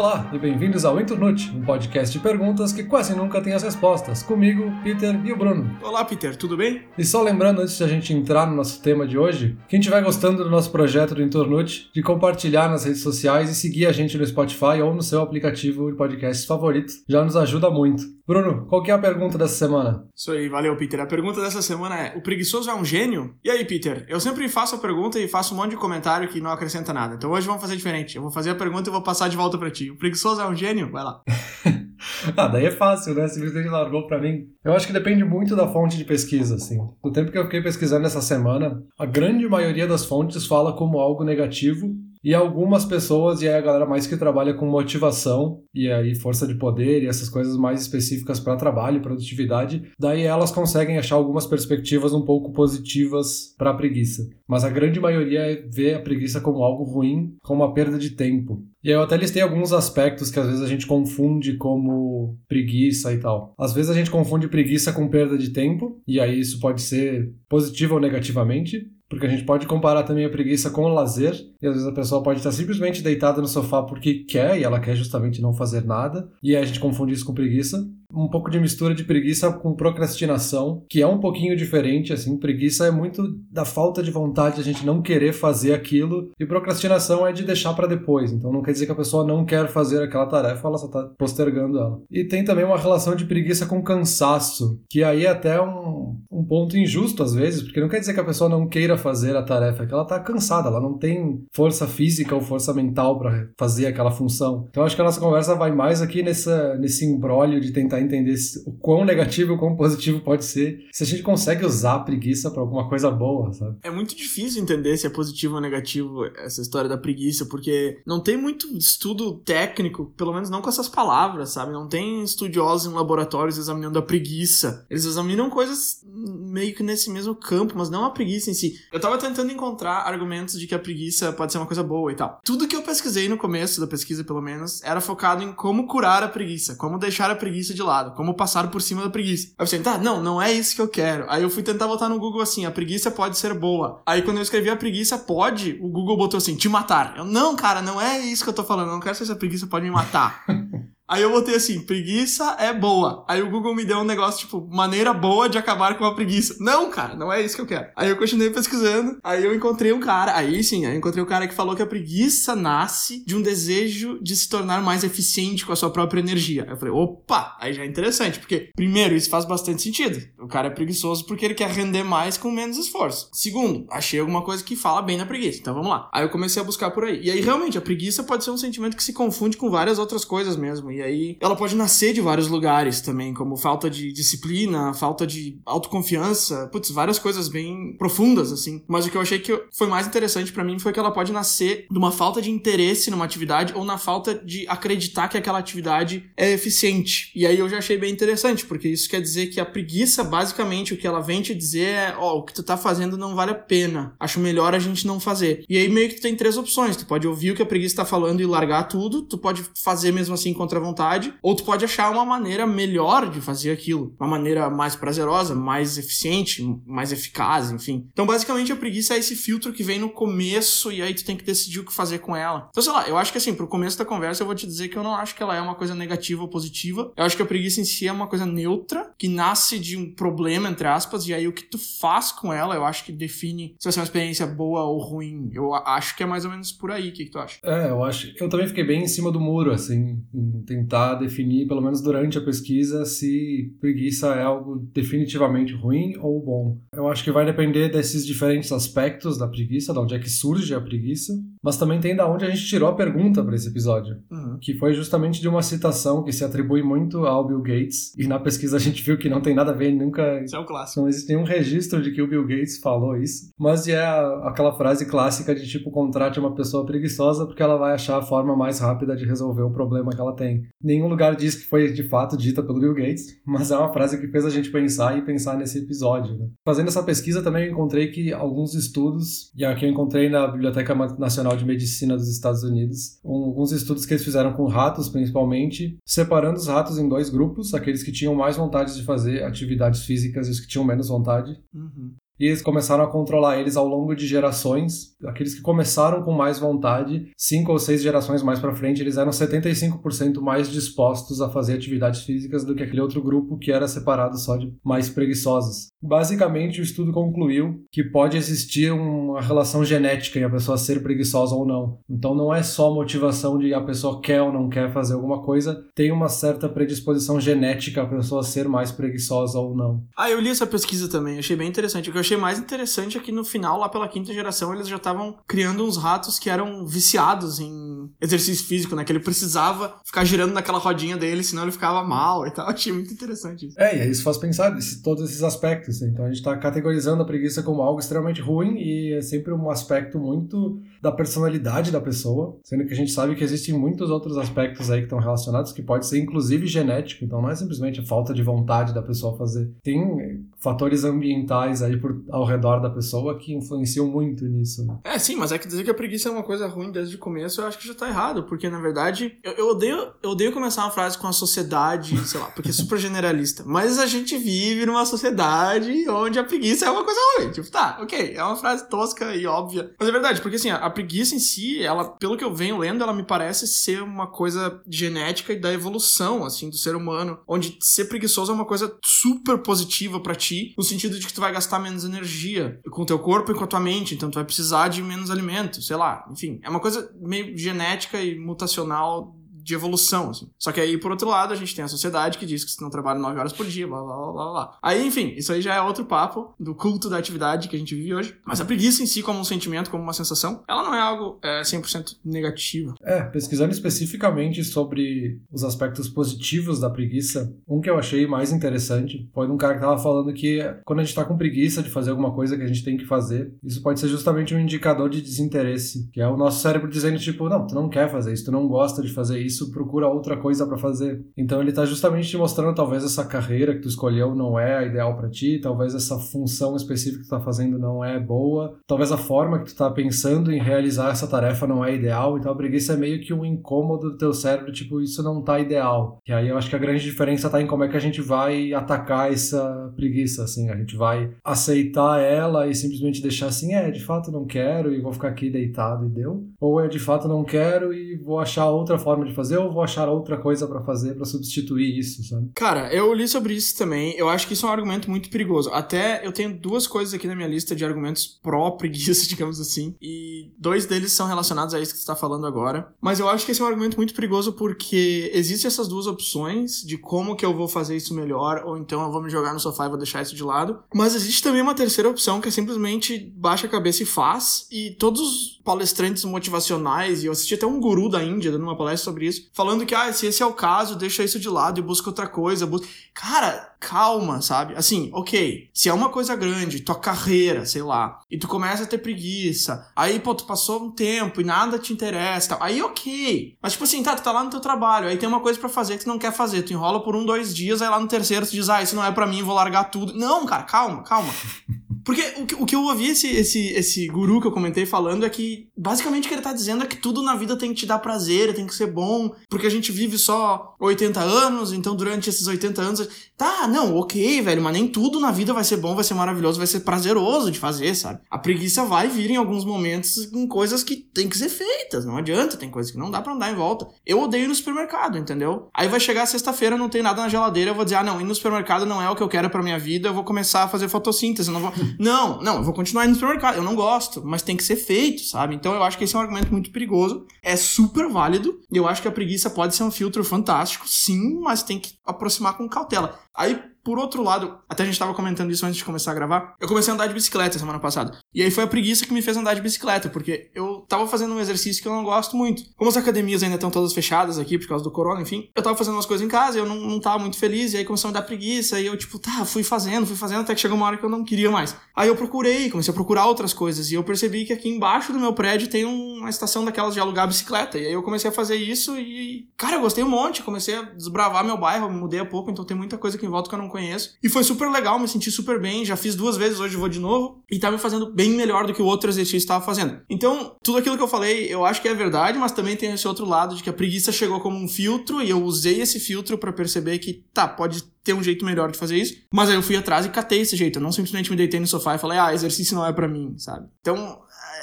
Olá e bem-vindos ao Internute, um podcast de perguntas que quase nunca tem as respostas. Comigo, Peter e o Bruno. Olá, Peter, tudo bem? E só lembrando, antes de a gente entrar no nosso tema de hoje, quem estiver gostando do nosso projeto do Internute, de compartilhar nas redes sociais e seguir a gente no Spotify ou no seu aplicativo de podcast favorito, já nos ajuda muito. Bruno, qual que é a pergunta dessa semana? Isso aí, valeu, Peter. A pergunta dessa semana é: o preguiçoso é um gênio? E aí, Peter? Eu sempre faço a pergunta e faço um monte de comentário que não acrescenta nada. Então hoje vamos fazer diferente. Eu vou fazer a pergunta e vou passar de volta para ti. O preguiçoso é um gênio? Vai lá. ah, daí é fácil, né? Simplesmente largou para mim. Eu acho que depende muito da fonte de pesquisa, assim. No tempo que eu fiquei pesquisando essa semana, a grande maioria das fontes fala como algo negativo e algumas pessoas, e aí a galera mais que trabalha com motivação e aí força de poder e essas coisas mais específicas para trabalho e produtividade, daí elas conseguem achar algumas perspectivas um pouco positivas para a preguiça. Mas a grande maioria vê a preguiça como algo ruim, como uma perda de tempo. E eu até listei alguns aspectos que às vezes a gente confunde como preguiça e tal. Às vezes a gente confunde preguiça com perda de tempo, e aí isso pode ser positivo ou negativamente. Porque a gente pode comparar também a preguiça com o lazer, e às vezes a pessoa pode estar simplesmente deitada no sofá porque quer, e ela quer justamente não fazer nada, e aí a gente confunde isso com preguiça um pouco de mistura de preguiça com procrastinação, que é um pouquinho diferente, assim, preguiça é muito da falta de vontade de a gente não querer fazer aquilo, e procrastinação é de deixar para depois, então não quer dizer que a pessoa não quer fazer aquela tarefa, ela só tá postergando ela. E tem também uma relação de preguiça com cansaço, que aí é até um, um ponto injusto às vezes, porque não quer dizer que a pessoa não queira fazer a tarefa, é que ela tá cansada, ela não tem força física ou força mental para fazer aquela função. Então acho que a nossa conversa vai mais aqui nessa, nesse embrólio de tentar entender o quão negativo e o quão positivo pode ser, se a gente consegue usar a preguiça para alguma coisa boa, sabe? É muito difícil entender se é positivo ou negativo essa história da preguiça, porque não tem muito estudo técnico, pelo menos não com essas palavras, sabe? Não tem estudiosos em laboratórios examinando a preguiça. Eles examinam coisas meio que nesse mesmo campo, mas não a preguiça em si. Eu tava tentando encontrar argumentos de que a preguiça pode ser uma coisa boa e tal. Tudo que eu pesquisei no começo da pesquisa, pelo menos, era focado em como curar a preguiça, como deixar a preguiça de lado, como passar por cima da preguiça. Aí eu pensei, tá, não, não é isso que eu quero. Aí eu fui tentar botar no Google assim, a preguiça pode ser boa. Aí quando eu escrevi a preguiça pode, o Google botou assim, te matar. Eu, não, cara, não é isso que eu tô falando, eu não quero saber se a preguiça pode me matar. Aí eu botei assim, preguiça é boa. Aí o Google me deu um negócio tipo, maneira boa de acabar com a preguiça. Não, cara, não é isso que eu quero. Aí eu continuei pesquisando, aí eu encontrei um cara, aí sim, aí eu encontrei um cara que falou que a preguiça nasce de um desejo de se tornar mais eficiente com a sua própria energia. Aí eu falei, opa, aí já é interessante, porque primeiro, isso faz bastante sentido. O cara é preguiçoso porque ele quer render mais com menos esforço. Segundo, achei alguma coisa que fala bem na preguiça. Então vamos lá. Aí eu comecei a buscar por aí. E aí realmente, a preguiça pode ser um sentimento que se confunde com várias outras coisas mesmo. E e aí ela pode nascer de vários lugares também, como falta de disciplina, falta de autoconfiança, putz, várias coisas bem profundas, assim. Mas o que eu achei que foi mais interessante para mim foi que ela pode nascer de uma falta de interesse numa atividade ou na falta de acreditar que aquela atividade é eficiente. E aí eu já achei bem interessante, porque isso quer dizer que a preguiça, basicamente, o que ela vem te dizer é: ó, oh, o que tu tá fazendo não vale a pena. Acho melhor a gente não fazer. E aí meio que tu tem três opções. Tu pode ouvir o que a preguiça tá falando e largar tudo, tu pode fazer mesmo assim contra a vontade, ou tu pode achar uma maneira melhor de fazer aquilo, uma maneira mais prazerosa, mais eficiente, mais eficaz, enfim. Então, basicamente, a preguiça é esse filtro que vem no começo e aí tu tem que decidir o que fazer com ela. Então, sei lá, eu acho que assim, pro começo da conversa eu vou te dizer que eu não acho que ela é uma coisa negativa ou positiva. Eu acho que a preguiça em si é uma coisa neutra, que nasce de um problema, entre aspas, e aí o que tu faz com ela, eu acho que define se vai ser uma experiência boa ou ruim. Eu acho que é mais ou menos por aí. O que, que tu acha? É, eu acho. Eu também fiquei bem em cima do muro, assim, em tentar definir, pelo menos durante a pesquisa, se preguiça é algo definitivamente ruim ou bom. Eu acho que vai depender desses diferentes aspectos da preguiça, de onde é que surge a preguiça, mas também tem da onde a gente tirou a pergunta para esse episódio, uhum. que foi justamente de uma citação que se atribui muito ao Bill Gates, e na pesquisa a gente viu que não tem nada a ver, nunca. Isso é um clássico. Não existe nenhum registro de que o Bill Gates falou isso, mas é aquela frase clássica de tipo: contrate uma pessoa preguiçosa porque ela vai achar a forma mais rápida de resolver o problema que ela tem. Nenhum lugar diz que foi de fato dita pelo Bill Gates, mas é uma frase que fez a gente pensar e pensar nesse episódio. Né? Fazendo essa pesquisa também eu encontrei que alguns estudos, e aqui eu encontrei na Biblioteca Nacional de Medicina dos Estados Unidos, alguns estudos que eles fizeram com ratos principalmente, separando os ratos em dois grupos, aqueles que tinham mais vontade de fazer atividades físicas e os que tinham menos vontade. Uhum. E eles começaram a controlar eles ao longo de gerações. Aqueles que começaram com mais vontade, cinco ou seis gerações mais para frente, eles eram 75% mais dispostos a fazer atividades físicas do que aquele outro grupo que era separado só de mais preguiçosos. Basicamente, o estudo concluiu que pode existir uma relação genética em a pessoa ser preguiçosa ou não. Então não é só motivação de a pessoa quer ou não quer fazer alguma coisa, tem uma certa predisposição genética a pessoa ser mais preguiçosa ou não. Ah, eu li essa pesquisa também, achei bem interessante. Que achei mais interessante é que no final, lá pela quinta geração, eles já estavam criando uns ratos que eram viciados em exercício físico, né? Que ele precisava ficar girando naquela rodinha dele, senão ele ficava mal e tal. Achei muito interessante isso. É, e isso faz pensar esse, todos esses aspectos. Né? Então a gente está categorizando a preguiça como algo extremamente ruim e é sempre um aspecto muito da personalidade da pessoa, sendo que a gente sabe que existem muitos outros aspectos aí que estão relacionados, que pode ser inclusive genético, então não é simplesmente a falta de vontade da pessoa fazer. Tem fatores ambientais aí por, ao redor da pessoa que influenciam muito nisso. Né? É, sim, mas é que dizer que a preguiça é uma coisa ruim desde o começo, eu acho que já tá errado, porque na verdade, eu, eu, odeio, eu odeio começar uma frase com a sociedade, sei lá, porque é super generalista, mas a gente vive numa sociedade onde a preguiça é uma coisa ruim. Tipo, tá, ok, é uma frase tosca e óbvia, mas é verdade, porque assim, a, a preguiça em si, ela, pelo que eu venho lendo, ela me parece ser uma coisa genética e da evolução, assim, do ser humano, onde ser preguiçoso é uma coisa super positiva para ti no sentido de que tu vai gastar menos energia com o teu corpo e com a tua mente, então tu vai precisar de menos alimento, sei lá, enfim, é uma coisa meio genética e mutacional de evolução, assim. Só que aí, por outro lado, a gente tem a sociedade que diz que você não trabalha 9 horas por dia, blá, blá, blá, blá, blá. Aí, enfim, isso aí já é outro papo do culto da atividade que a gente vive hoje. Mas a preguiça em si, como um sentimento, como uma sensação, ela não é algo é, 100% negativo. É, pesquisando especificamente sobre os aspectos positivos da preguiça, um que eu achei mais interessante foi um cara que tava falando que quando a gente tá com preguiça de fazer alguma coisa que a gente tem que fazer, isso pode ser justamente um indicador de desinteresse, que é o nosso cérebro dizendo, tipo, não, tu não quer fazer isso, tu não gosta de fazer isso, isso, procura outra coisa para fazer. Então ele tá justamente te mostrando talvez essa carreira que tu escolheu não é a ideal para ti, talvez essa função específica que tu tá fazendo não é boa, talvez a forma que tu tá pensando em realizar essa tarefa não é ideal, então a preguiça é meio que um incômodo do teu cérebro, tipo, isso não tá ideal. E aí eu acho que a grande diferença tá em como é que a gente vai atacar essa preguiça, assim, a gente vai aceitar ela e simplesmente deixar assim, é, de fato não quero e vou ficar aqui deitado e deu, ou é de fato não quero e vou achar outra forma de fazer ou vou achar outra coisa para fazer para substituir isso, sabe? Cara, eu li sobre isso também. Eu acho que isso é um argumento muito perigoso. Até eu tenho duas coisas aqui na minha lista de argumentos pró-preguiça, digamos assim. E dois deles são relacionados a isso que você está falando agora. Mas eu acho que esse é um argumento muito perigoso porque existem essas duas opções de como que eu vou fazer isso melhor, ou então eu vou me jogar no sofá e vou deixar isso de lado. Mas existe também uma terceira opção que é simplesmente baixa a cabeça e faz. E todos os palestrantes motivacionais, e eu assisti até um guru da Índia dando uma palestra sobre isso, falando que, ah, se esse é o caso, deixa isso de lado e busca outra coisa. Busca... Cara, calma, sabe? Assim, ok, se é uma coisa grande, tua carreira, sei lá, e tu começa a ter preguiça, aí, pô, tu passou um tempo e nada te interessa, aí ok. Mas, tipo assim, tá, tu tá lá no teu trabalho, aí tem uma coisa para fazer que tu não quer fazer, tu enrola por um, dois dias, aí lá no terceiro tu diz, ah, isso não é para mim, vou largar tudo. Não, cara, calma, calma. Porque o que, o que eu ouvi esse, esse, esse guru que eu comentei falando é que, basicamente, o que ele tá dizendo é que tudo na vida tem que te dar prazer, tem que ser bom, porque a gente vive só 80 anos, então durante esses 80 anos. Tá, não, ok, velho, mas nem tudo na vida vai ser bom, vai ser maravilhoso, vai ser prazeroso de fazer, sabe? A preguiça vai vir em alguns momentos em coisas que tem que ser feitas, não adianta, tem coisas que não dá para andar em volta. Eu odeio ir no supermercado, entendeu? Aí vai chegar sexta-feira, não tem nada na geladeira, eu vou dizer, ah, não, ir no supermercado não é o que eu quero para minha vida, eu vou começar a fazer fotossíntese, não vou. Não, não, eu vou continuar indo no supermercado. Eu não gosto, mas tem que ser feito, sabe? Então eu acho que esse é um argumento muito perigoso. É super válido. E eu acho que a preguiça pode ser um filtro fantástico, sim, mas tem que aproximar com cautela. Aí, por outro lado, até a gente tava comentando isso antes de começar a gravar, eu comecei a andar de bicicleta semana passada. E aí foi a preguiça que me fez andar de bicicleta, porque eu tava fazendo um exercício que eu não gosto muito. Como as academias ainda estão todas fechadas aqui por causa do corona, enfim, eu tava fazendo umas coisas em casa, eu não, não tava muito feliz, e aí começou a me dar preguiça, e eu, tipo, tá, fui fazendo, fui fazendo, até que chegou uma hora que eu não queria mais. Aí eu procurei, comecei a procurar outras coisas, e eu percebi que aqui embaixo do meu prédio tem uma estação daquelas de alugar bicicleta. E aí eu comecei a fazer isso e, cara, eu gostei um monte, comecei a desbravar meu bairro, mudei há pouco, então tem muita coisa aqui em volta que eu não conheço. E foi super legal, me senti super bem, já fiz duas vezes, hoje vou de novo, e tá me fazendo bem melhor do que o outro exercício estava fazendo. Então, tudo aquilo que eu falei, eu acho que é verdade, mas também tem esse outro lado de que a preguiça chegou como um filtro e eu usei esse filtro para perceber que, tá, pode ter um jeito melhor de fazer isso, mas aí eu fui atrás e catei esse jeito. Eu não simplesmente me deitei no sofá e falei, ah, exercício não é para mim, sabe? Então,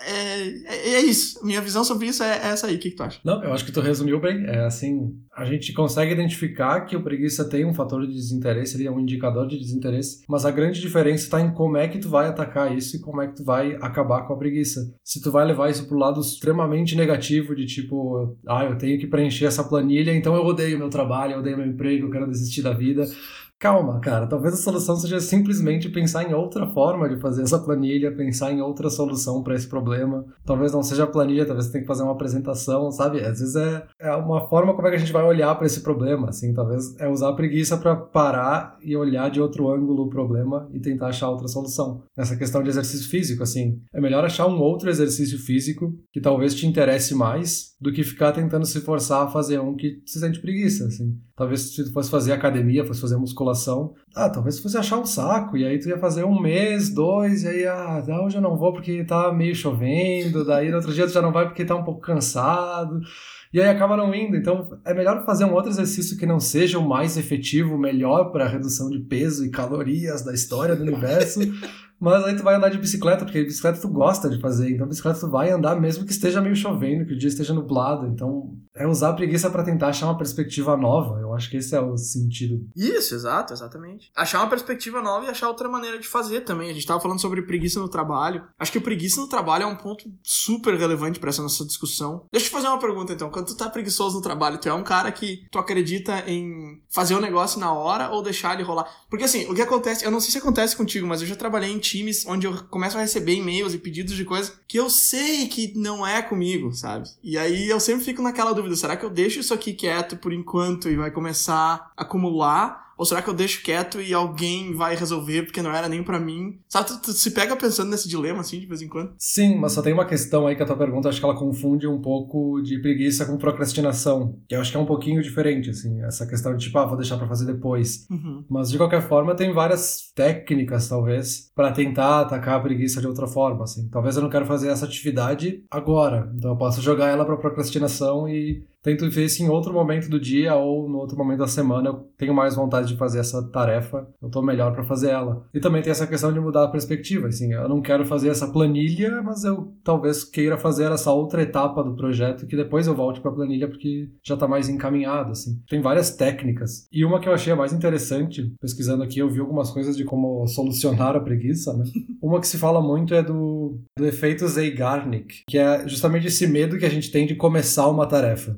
é, é, é, isso. Minha visão sobre isso é, é essa aí. O que, que, tu acha? Não, eu acho que tu resumiu bem. É assim, a gente consegue identificar que o preguiça tem um fator de desinteresse, ele é um indicador de desinteresse, mas a grande diferença está em como é que tu vai atacar isso e como é que tu vai acabar com a preguiça. Se tu vai levar isso pro lado extremamente negativo de tipo, ah, eu tenho que preencher essa planilha, então eu odeio meu trabalho, eu odeio meu emprego, eu quero desistir da vida Calma, cara. Talvez a solução seja simplesmente pensar em outra forma de fazer essa planilha, pensar em outra solução para esse problema. Talvez não seja a planilha, talvez você tenha que fazer uma apresentação, sabe? Às vezes é, é uma forma como é que a gente vai olhar para esse problema, assim. Talvez é usar a preguiça para parar e olhar de outro ângulo o problema e tentar achar outra solução. Nessa questão de exercício físico, assim, é melhor achar um outro exercício físico que talvez te interesse mais do que ficar tentando se forçar a fazer um que se sente preguiça, assim. Talvez se tu fosse fazer academia, fosse fazer musculação, ah, talvez fosse achar um saco, e aí tu ia fazer um mês, dois, e aí, ah, hoje eu não vou porque tá meio chovendo, daí no outro dia tu já não vai porque tá um pouco cansado, e aí acaba não indo. Então é melhor fazer um outro exercício que não seja o mais efetivo, melhor para redução de peso e calorias da história do universo. Mas aí tu vai andar de bicicleta, porque bicicleta tu gosta de fazer. Então bicicleta tu vai andar mesmo que esteja meio chovendo, que o dia esteja nublado. Então é usar a preguiça para tentar achar uma perspectiva nova. Eu acho que esse é o sentido. Isso, exato, exatamente. Achar uma perspectiva nova e achar outra maneira de fazer também. A gente tava falando sobre preguiça no trabalho. Acho que preguiça no trabalho é um ponto super relevante para essa nossa discussão. Deixa eu te fazer uma pergunta então. Quando tu tá preguiçoso no trabalho, tu é um cara que tu acredita em fazer o negócio na hora ou deixar ele rolar? Porque assim, o que acontece, eu não sei se acontece contigo, mas eu já trabalhei em times onde eu começo a receber e-mails e pedidos de coisas que eu sei que não é comigo, sabe? E aí eu sempre fico naquela dúvida, será que eu deixo isso aqui quieto por enquanto e vai começar a acumular? Ou será que eu deixo quieto e alguém vai resolver porque não era nem para mim? Sabe, tu, tu, se pega pensando nesse dilema assim de vez em quando? Sim, mas só tem uma questão aí que a tua pergunta, acho que ela confunde um pouco de preguiça com procrastinação, que eu acho que é um pouquinho diferente, assim, essa questão de tipo, ah, vou deixar para fazer depois. Uhum. Mas de qualquer forma, tem várias técnicas, talvez, para tentar atacar a preguiça de outra forma, assim. Talvez eu não quero fazer essa atividade agora, então eu posso jogar ela para procrastinação e tento ver se em outro momento do dia ou no outro momento da semana eu tenho mais vontade de fazer essa tarefa, eu tô melhor para fazer ela. E também tem essa questão de mudar a perspectiva, assim, eu não quero fazer essa planilha, mas eu talvez queira fazer essa outra etapa do projeto que depois eu volte para a planilha porque já tá mais encaminhado, assim. Tem várias técnicas. E uma que eu achei a mais interessante, pesquisando aqui, eu vi algumas coisas de como solucionar a preguiça, né? Uma que se fala muito é do, do efeito Zeigarnik, que é justamente esse medo que a gente tem de começar uma tarefa.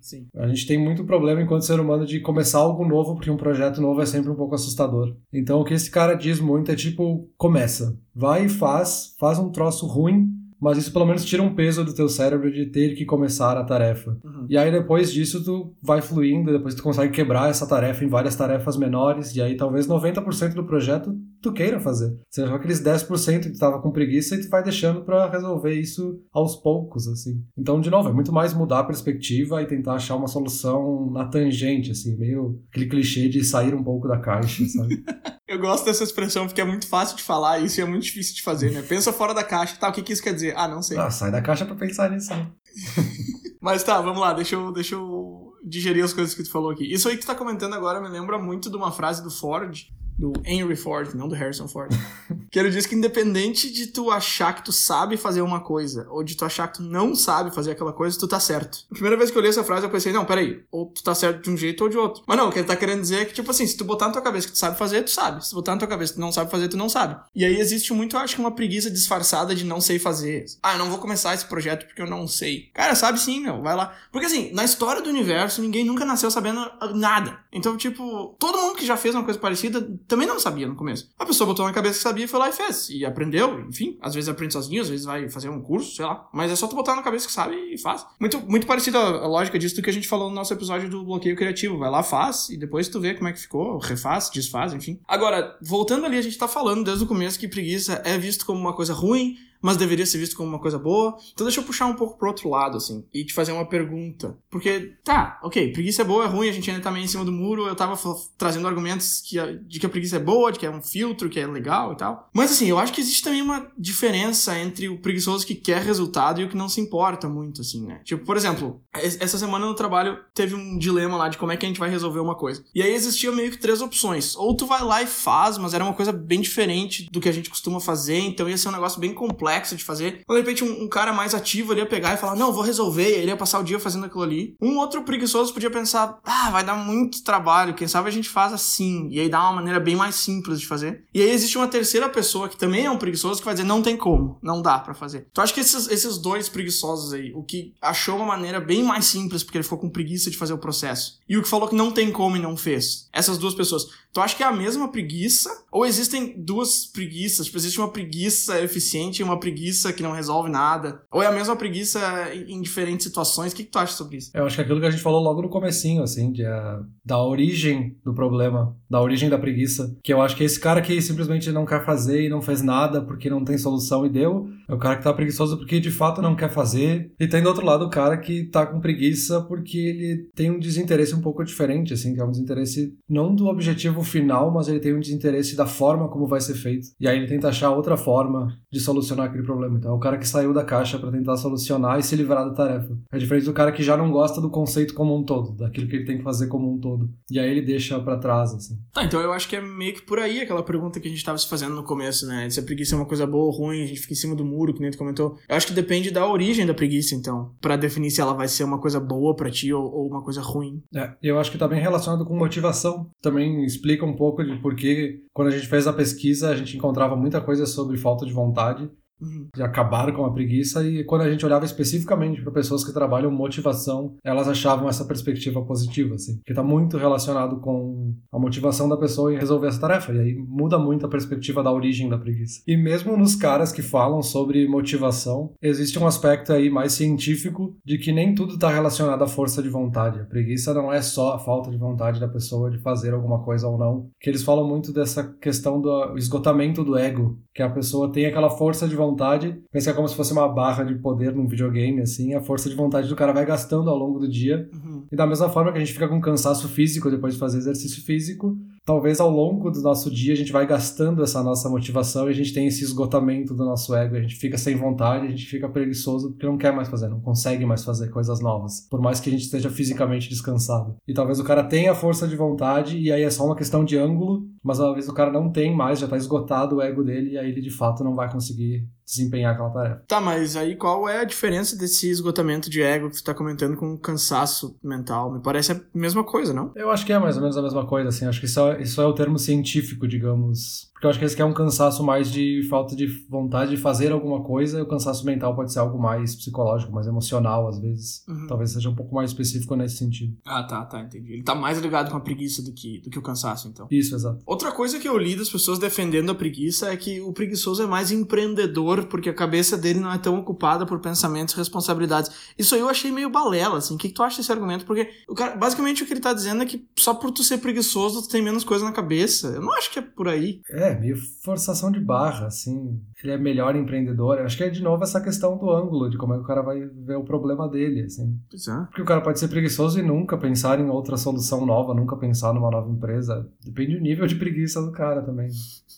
Sim. A gente tem muito problema enquanto ser humano de começar algo novo, porque um projeto novo é sempre um pouco assustador. Então o que esse cara diz muito é tipo, começa. Vai e faz, faz um troço ruim, mas isso pelo menos tira um peso do teu cérebro de ter que começar a tarefa. Uhum. E aí depois disso tu vai fluindo, depois tu consegue quebrar essa tarefa em várias tarefas menores, e aí talvez 90% do projeto tu queira fazer. Seja aqueles 10% que tu tava com preguiça e tu vai deixando para resolver isso aos poucos, assim. Então, de novo, é muito mais mudar a perspectiva e tentar achar uma solução na tangente, assim, meio aquele clichê de sair um pouco da caixa, sabe? Eu gosto dessa expressão porque é muito fácil de falar e isso é muito difícil de fazer, né? Pensa fora da caixa, tá? O que, que isso quer dizer? Ah, não sei. Ah, sai da caixa para pensar nisso, né? Mas tá, vamos lá, deixa eu, deixa eu digerir as coisas que tu falou aqui. Isso aí que tu tá comentando agora me lembra muito de uma frase do Ford, do Henry Ford, não do Harrison Ford. que ele diz que independente de tu achar que tu sabe fazer uma coisa, ou de tu achar que tu não sabe fazer aquela coisa, tu tá certo. A primeira vez que eu li essa frase, eu pensei, não, peraí, ou tu tá certo de um jeito ou de outro. Mas não, o que ele tá querendo dizer é que, tipo assim, se tu botar na tua cabeça que tu sabe fazer, tu sabe. Se tu botar na tua cabeça que tu não sabe fazer, tu não sabe. E aí existe muito, eu acho que uma preguiça disfarçada de não sei fazer. Ah, não vou começar esse projeto porque eu não sei. Cara, sabe sim, meu, vai lá. Porque assim, na história do universo, ninguém nunca nasceu sabendo nada. Então, tipo, todo mundo que já fez uma coisa parecida também não sabia no começo. A pessoa botou na cabeça que sabia, foi lá e fez. E aprendeu, enfim. Às vezes aprende sozinho, às vezes vai fazer um curso, sei lá. Mas é só tu botar na cabeça que sabe e faz. Muito, muito parecido a, lógica disso do que a gente falou no nosso episódio do bloqueio criativo. Vai lá, faz, e depois tu vê como é que ficou, refaz, desfaz, enfim. Agora, voltando ali, a gente tá falando desde o começo que preguiça é visto como uma coisa ruim, mas deveria ser visto como uma coisa boa. Então deixa eu puxar um pouco pro outro lado, assim, e te fazer uma pergunta. Porque, tá, ok, preguiça é boa, é ruim, a gente ainda tá meio em cima do muro, eu tava trazendo argumentos que a, de que a preguiça é boa, de que é um filtro, que é legal e tal. Mas assim, eu acho que existe também uma diferença entre o preguiçoso que quer resultado e o que não se importa muito, assim, né? Tipo, por exemplo, essa semana no trabalho teve um dilema lá de como é que a gente vai resolver uma coisa. E aí existia meio que três opções. Ou tu vai lá e faz, mas era uma coisa bem diferente do que a gente costuma fazer, então ia ser um negócio bem complexo de fazer. Ou de repente um, um cara mais ativo ali ia pegar e falar, não, vou resolver, e ele ia passar o dia fazendo aquilo ali. Um outro preguiçoso podia pensar, ah, vai dar muito trabalho, quem sabe a gente faz assim. E aí dá uma maneira bem mais simples de fazer. E aí existe uma terceira pessoa que também é um preguiçoso que vai dizer, não tem como, não dá para fazer. Então acho que esses, esses dois preguiçosos aí, o que achou uma maneira bem mais simples porque ele ficou com preguiça de fazer o processo, e o que falou que não tem como e não fez. Essas duas pessoas. Tu acha que é a mesma preguiça? Ou existem duas preguiças? Tipo, existe uma preguiça eficiente e uma preguiça que não resolve nada? Ou é a mesma preguiça em diferentes situações? O que, que tu acha sobre isso? Eu acho que é aquilo que a gente falou logo no comecinho, assim, de, a, da origem do problema, da origem da preguiça. Que eu acho que esse cara que simplesmente não quer fazer e não fez nada porque não tem solução e deu, é o cara que tá preguiçoso porque de fato não quer fazer. E tem do outro lado o cara que tá com preguiça porque ele tem um desinteresse um pouco diferente, assim, que é um desinteresse não do objetivo final, mas ele tem um desinteresse da forma como vai ser feito. E aí ele tenta achar outra forma de solucionar aquele problema. Então é o cara que saiu da caixa para tentar solucionar e se livrar da tarefa. É diferente do cara que já não gosta do conceito como um todo, daquilo que ele tem que fazer como um todo. E aí ele deixa para trás, assim. Tá, então eu acho que é meio que por aí aquela pergunta que a gente tava se fazendo no começo, né? Se a preguiça é uma coisa boa ou ruim, a gente fica em cima do muro, que nem tu comentou. Eu acho que depende da origem da preguiça, então, para definir se ela vai ser uma coisa boa para ti ou, ou uma coisa ruim. É, eu acho que tá bem relacionado com motivação. Também explica um pouco de por que, quando a gente fez a pesquisa, a gente encontrava muita coisa sobre falta de vontade Uhum. de acabar com a preguiça e quando a gente olhava especificamente para pessoas que trabalham motivação, elas achavam essa perspectiva positiva, assim, que está muito relacionado com a motivação da pessoa em resolver essa tarefa e aí muda muito a perspectiva da origem da preguiça. E mesmo nos caras que falam sobre motivação, existe um aspecto aí mais científico de que nem tudo está relacionado à força de vontade. A preguiça não é só a falta de vontade da pessoa de fazer alguma coisa ou não, que eles falam muito dessa questão do esgotamento do ego, que a pessoa tem aquela força de vontade vontade, pensa como se fosse uma barra de poder num videogame, assim, a força de vontade do cara vai gastando ao longo do dia. Uhum. E da mesma forma que a gente fica com cansaço físico depois de fazer exercício físico, talvez ao longo do nosso dia a gente vai gastando essa nossa motivação e a gente tem esse esgotamento do nosso ego, a gente fica sem vontade, a gente fica preguiçoso porque não quer mais fazer, não consegue mais fazer coisas novas, por mais que a gente esteja fisicamente descansado. E talvez o cara tenha força de vontade e aí é só uma questão de ângulo, mas às vezes o cara não tem mais, já está esgotado o ego dele e aí ele de fato não vai conseguir desempenhar aquela tarefa. Tá, mas aí qual é a diferença desse esgotamento de ego que tu tá comentando com cansaço mental? Me parece a mesma coisa, não? Eu acho que é mais ou menos a mesma coisa, assim. Acho que isso é, isso é o termo científico, digamos, porque eu acho que esse aqui é um cansaço mais de falta de vontade de fazer alguma coisa, e o cansaço mental pode ser algo mais psicológico, mais emocional, às vezes. Uhum. Talvez seja um pouco mais específico nesse sentido. Ah, tá, tá, entendi. Ele tá mais ligado com a preguiça do que, do que o cansaço, então. Isso, exato. Outra coisa que eu li das pessoas defendendo a preguiça é que o preguiçoso é mais empreendedor, porque a cabeça dele não é tão ocupada por pensamentos e responsabilidades. Isso aí eu achei meio balela, assim. O que, que tu acha desse argumento? Porque o cara, basicamente o que ele tá dizendo é que só por tu ser preguiçoso tu tem menos coisa na cabeça. Eu não acho que é por aí. É, é, meio forçação de barra, assim. Ele é melhor empreendedor. Eu acho que é de novo essa questão do ângulo, de como é que o cara vai ver o problema dele, assim. Pois é. Porque o cara pode ser preguiçoso e nunca pensar em outra solução nova, nunca pensar numa nova empresa. Depende do nível de preguiça do cara também.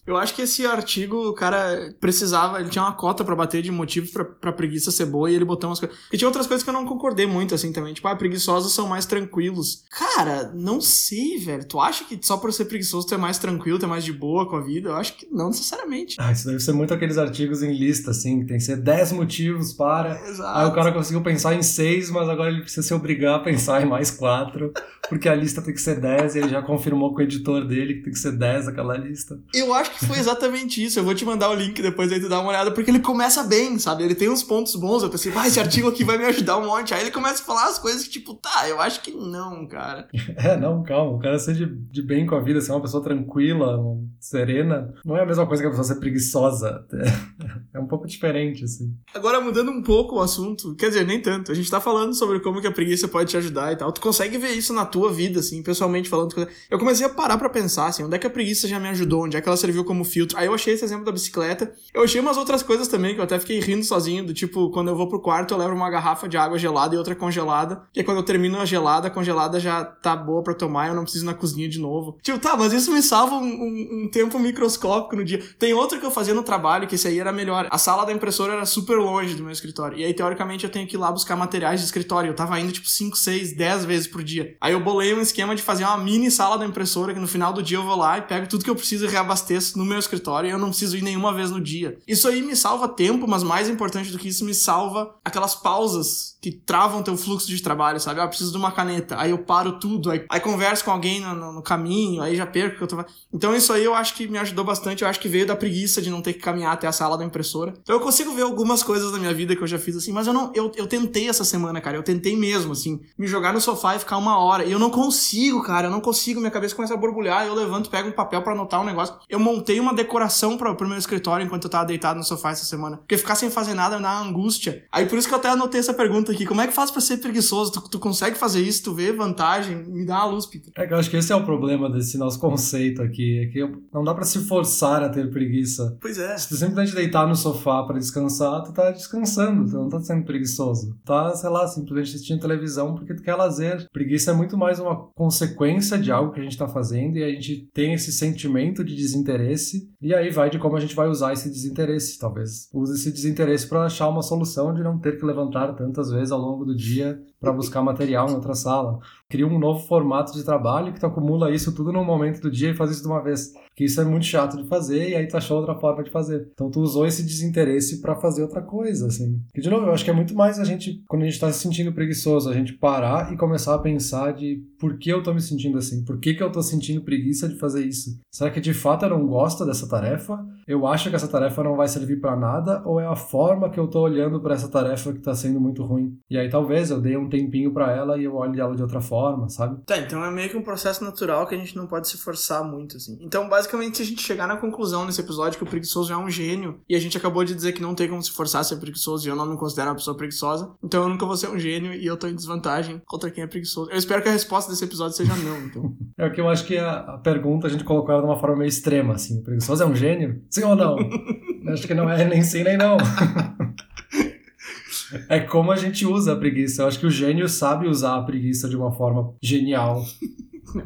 Eu acho que esse artigo, o cara precisava, ele tinha uma cota para bater de motivo pra, pra preguiça ser boa e ele botou umas coisas. E tinha outras coisas que eu não concordei muito, assim, também. Tipo, ah, preguiçosos são mais tranquilos. Cara, não sei, velho. Tu acha que só por ser preguiçoso tu é mais tranquilo, tu é mais de boa com a vida? Eu acho que não necessariamente. Ah, isso deve ser muito aqueles artigos em lista, assim, tem que ser 10 motivos para. Exato. Aí o cara conseguiu pensar em 6, mas agora ele precisa se obrigar a pensar em mais 4, porque a lista tem que ser 10 e ele já confirmou com o editor dele que tem que ser 10 aquela lista. Eu acho que foi exatamente isso. Eu vou te mandar o link depois aí tu dá uma olhada, porque ele começa bem, sabe? Ele tem uns pontos bons. Eu pensei, vai, esse artigo aqui vai me ajudar um monte. Aí ele começa a falar as coisas que, tipo, tá, eu acho que não, cara. É, não, calma. O cara ser de, de bem com a vida, ser uma pessoa tranquila, serena, não é a mesma coisa que a pessoa ser preguiçosa. É um pouco diferente, assim. Agora, mudando um pouco o assunto, quer dizer, nem tanto. A gente tá falando sobre como que a preguiça pode te ajudar e tal. Tu consegue ver isso na tua vida, assim, pessoalmente falando. Eu comecei a parar pra pensar, assim, onde é que a preguiça já me ajudou, onde é que ela serviu como filtro. Aí eu achei esse exemplo da bicicleta. Eu achei umas outras coisas também, que eu até fiquei rindo sozinho, do tipo, quando eu vou pro quarto, eu levo uma garrafa de água gelada e outra congelada. Que quando eu termino a gelada, a congelada já tá boa pra tomar, eu não preciso ir na cozinha de novo. Tipo, tá, mas isso me salva um, um, um tempo microscópico no dia. Tem outra que eu fazia no trabalho, que esse aí era melhor. A sala da impressora era super longe do meu escritório. E aí, teoricamente, eu tenho que ir lá buscar materiais de escritório. Eu tava indo, tipo, 5, 6, 10 vezes por dia. Aí eu bolei um esquema de fazer uma mini sala da impressora, que no final do dia eu vou lá e pego tudo que eu preciso e reabasteço no meu escritório e eu não preciso ir nenhuma vez no dia. Isso aí me salva tempo, mas mais importante do que isso, me salva aquelas pausas que travam teu fluxo de trabalho, sabe? Ah, eu preciso de uma caneta. Aí eu paro tudo, aí, aí converso com alguém no, no, no caminho, aí já perco o que eu tô Então isso aí eu acho que me ajudou bastante. Eu acho que veio da preguiça de não ter que caminhar até a sala da impressora. Então eu consigo ver algumas coisas da minha vida que eu já fiz assim, mas eu não. Eu, eu tentei essa semana, cara. Eu tentei mesmo, assim, me jogar no sofá e ficar uma hora. E eu não consigo, cara. Eu não consigo. Minha cabeça começa a borbulhar. Eu levanto, pego um papel para anotar um negócio. Eu montei uma decoração pra, pro meu escritório enquanto eu tava deitado no sofá essa semana. Porque ficar sem fazer nada uma angústia. Aí por isso que eu até anotei essa pergunta aqui. Como é que faz pra ser preguiçoso? Tu, tu consegue fazer isso? Tu vê vantagem? Me dá uma luz, Peter. É que eu acho que esse é o problema desse nosso conceito aqui. É que não dá para se forçar a ter preguiça. Pois é. Se tu simplesmente deitar no sofá para descansar, tu tá descansando, tu não tá sendo preguiçoso. Tá, sei lá, simplesmente assistindo televisão porque tu quer lazer. Preguiça é muito mais uma consequência de algo que a gente tá fazendo e a gente tem esse sentimento de desinteresse e aí vai de como a gente vai usar esse desinteresse. Talvez use esse desinteresse para achar uma solução de não ter que levantar tantas vezes ao longo do dia para buscar material em outra sala. Cria um novo formato de trabalho que tu acumula isso tudo num momento do dia e faz isso de uma vez. Que isso é muito chato de fazer e aí tu achou outra forma de fazer. Então tu usou esse desinteresse para fazer outra coisa, assim. Que de novo, eu acho que é muito mais a gente, quando a gente tá se sentindo preguiçoso, a gente parar e começar a pensar de por que eu tô me sentindo assim? Por que, que eu tô sentindo preguiça de fazer isso? Será que de fato eu não gosto dessa tarefa? Eu acho que essa tarefa não vai servir para nada? Ou é a forma que eu tô olhando para essa tarefa que tá sendo muito ruim? E aí talvez eu dei um tempinho para ela e eu olho ela de outra forma, sabe? Tá, então é meio que um processo natural que a gente não pode se forçar muito, assim. Então, basicamente, se a gente chegar na conclusão nesse episódio que o preguiçoso é um gênio, e a gente acabou de dizer que não tem como se forçar a ser preguiçoso, e eu não me considero uma pessoa preguiçosa, então eu nunca vou ser um gênio e eu tô em desvantagem contra quem é preguiçoso. Eu espero que a resposta desse episódio seja não, então. é o que eu acho que a, a pergunta a gente colocou ela de uma forma meio extrema, assim. O preguiçoso é um gênio? Sim ou não? acho que não é nem sim nem não. É como a gente usa a preguiça. Eu acho que o gênio sabe usar a preguiça de uma forma genial.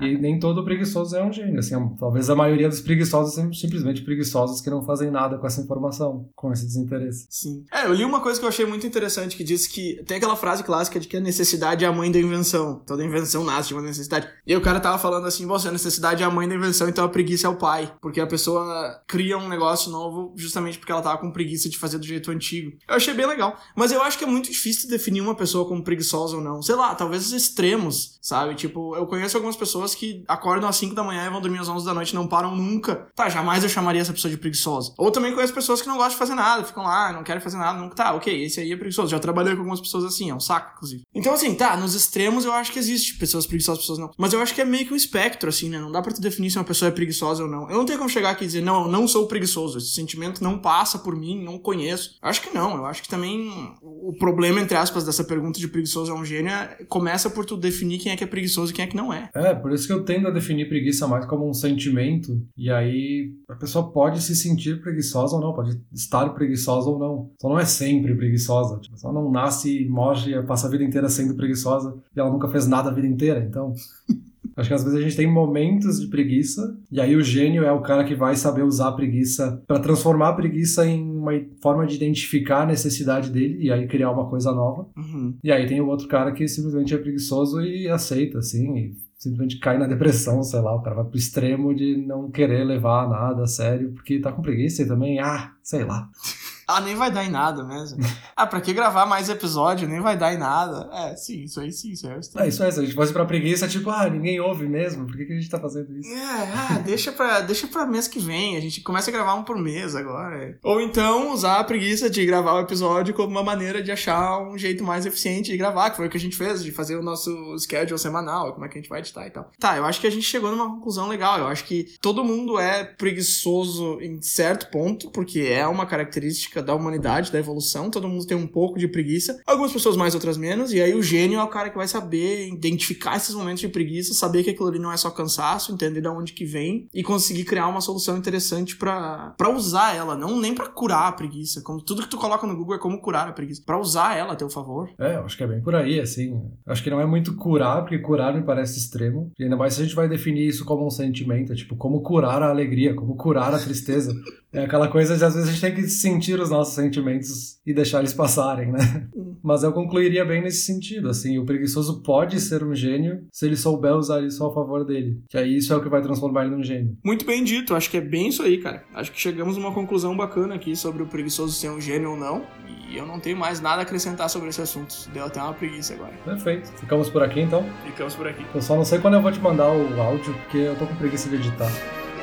E nem todo preguiçoso é um gênio. Assim, talvez a maioria dos preguiçosos sejam simplesmente preguiçosos que não fazem nada com essa informação, com esse desinteresse. Sim. É, eu li uma coisa que eu achei muito interessante que diz que tem aquela frase clássica de que a necessidade é a mãe da invenção. Toda invenção nasce de uma necessidade. E aí o cara tava falando assim: você, a necessidade é a mãe da invenção, então a preguiça é o pai. Porque a pessoa cria um negócio novo justamente porque ela tava com preguiça de fazer do jeito antigo. Eu achei bem legal. Mas eu acho que é muito difícil definir uma pessoa como preguiçosa ou não. Sei lá, talvez os extremos, sabe? Tipo, eu conheço algumas pessoas pessoas que acordam às 5 da manhã e vão dormir às 11 da noite não param nunca. Tá, jamais eu chamaria essa pessoa de preguiçosa. Ou também conheço pessoas que não gostam de fazer nada, ficam lá, não querem fazer nada, nunca. Tá, ok, esse aí é preguiçoso. Já trabalhei com algumas pessoas assim, é um saco, inclusive. Então, assim, tá, nos extremos eu acho que existe pessoas preguiçosas, pessoas não. Mas eu acho que é meio que um espectro, assim, né? Não dá pra tu definir se uma pessoa é preguiçosa ou não. Eu não tenho como chegar aqui e dizer, não, eu não sou preguiçoso. Esse sentimento não passa por mim, não conheço. Eu acho que não. Eu acho que também o problema, entre aspas, dessa pergunta de preguiçoso é um gênio é, começa por tu definir quem é que é preguiçoso e quem é que não é. É, por isso que eu tendo a definir preguiça mais como um sentimento, e aí a pessoa pode se sentir preguiçosa ou não, pode estar preguiçosa ou não. Só não é sempre preguiçosa. Tipo, só não nasce e morre, passa a vida inteira sendo preguiçosa e ela nunca fez nada a vida inteira. Então. Acho que às vezes a gente tem momentos de preguiça, e aí o gênio é o cara que vai saber usar a preguiça para transformar a preguiça em uma forma de identificar a necessidade dele e aí criar uma coisa nova. Uhum. E aí tem o outro cara que simplesmente é preguiçoso e aceita, assim, e simplesmente cai na depressão, sei lá, o cara vai pro extremo de não querer levar nada a sério, porque tá com preguiça e também, ah, sei lá. Ah, nem vai dar em nada mesmo. ah, pra que gravar mais episódio? Nem vai dar em nada. É, sim, isso aí sim, isso aí é, é isso aí. Se a gente fosse pra preguiça, tipo, ah, ninguém ouve mesmo. Por que, que a gente tá fazendo isso? É, ah, deixa pra, deixa pra mês que vem. A gente começa a gravar um por mês agora. Ou então usar a preguiça de gravar o episódio como uma maneira de achar um jeito mais eficiente de gravar, que foi o que a gente fez, de fazer o nosso schedule semanal, como é que a gente vai editar e tal. Tá, eu acho que a gente chegou numa conclusão legal. Eu acho que todo mundo é preguiçoso em certo ponto, porque é uma característica da humanidade, da evolução. Todo mundo tem um pouco de preguiça. Algumas pessoas mais, outras menos. E aí o gênio é o cara que vai saber identificar esses momentos de preguiça, saber que aquilo ali não é só cansaço, entender de onde que vem e conseguir criar uma solução interessante para usar ela, não nem para curar a preguiça. Como tudo que tu coloca no Google é como curar a preguiça, para usar ela a teu favor. É, eu acho que é bem por aí, assim. Acho que não é muito curar, porque curar me parece extremo. E ainda mais se a gente vai definir isso como um sentimento, tipo, como curar a alegria, como curar a tristeza. É aquela coisa de às vezes a gente tem que sentir os nossos sentimentos e deixar eles passarem, né? Mas eu concluiria bem nesse sentido, assim, o preguiçoso pode ser um gênio se ele souber usar isso a favor dele. Que aí isso é o que vai transformar ele num gênio. Muito bem dito, acho que é bem isso aí, cara. Acho que chegamos a uma conclusão bacana aqui sobre o preguiçoso ser um gênio ou não. E eu não tenho mais nada a acrescentar sobre esse assunto. Deu até uma preguiça agora. Perfeito. Ficamos por aqui então? Ficamos por aqui. Eu só não sei quando eu vou te mandar o áudio, porque eu tô com preguiça de editar.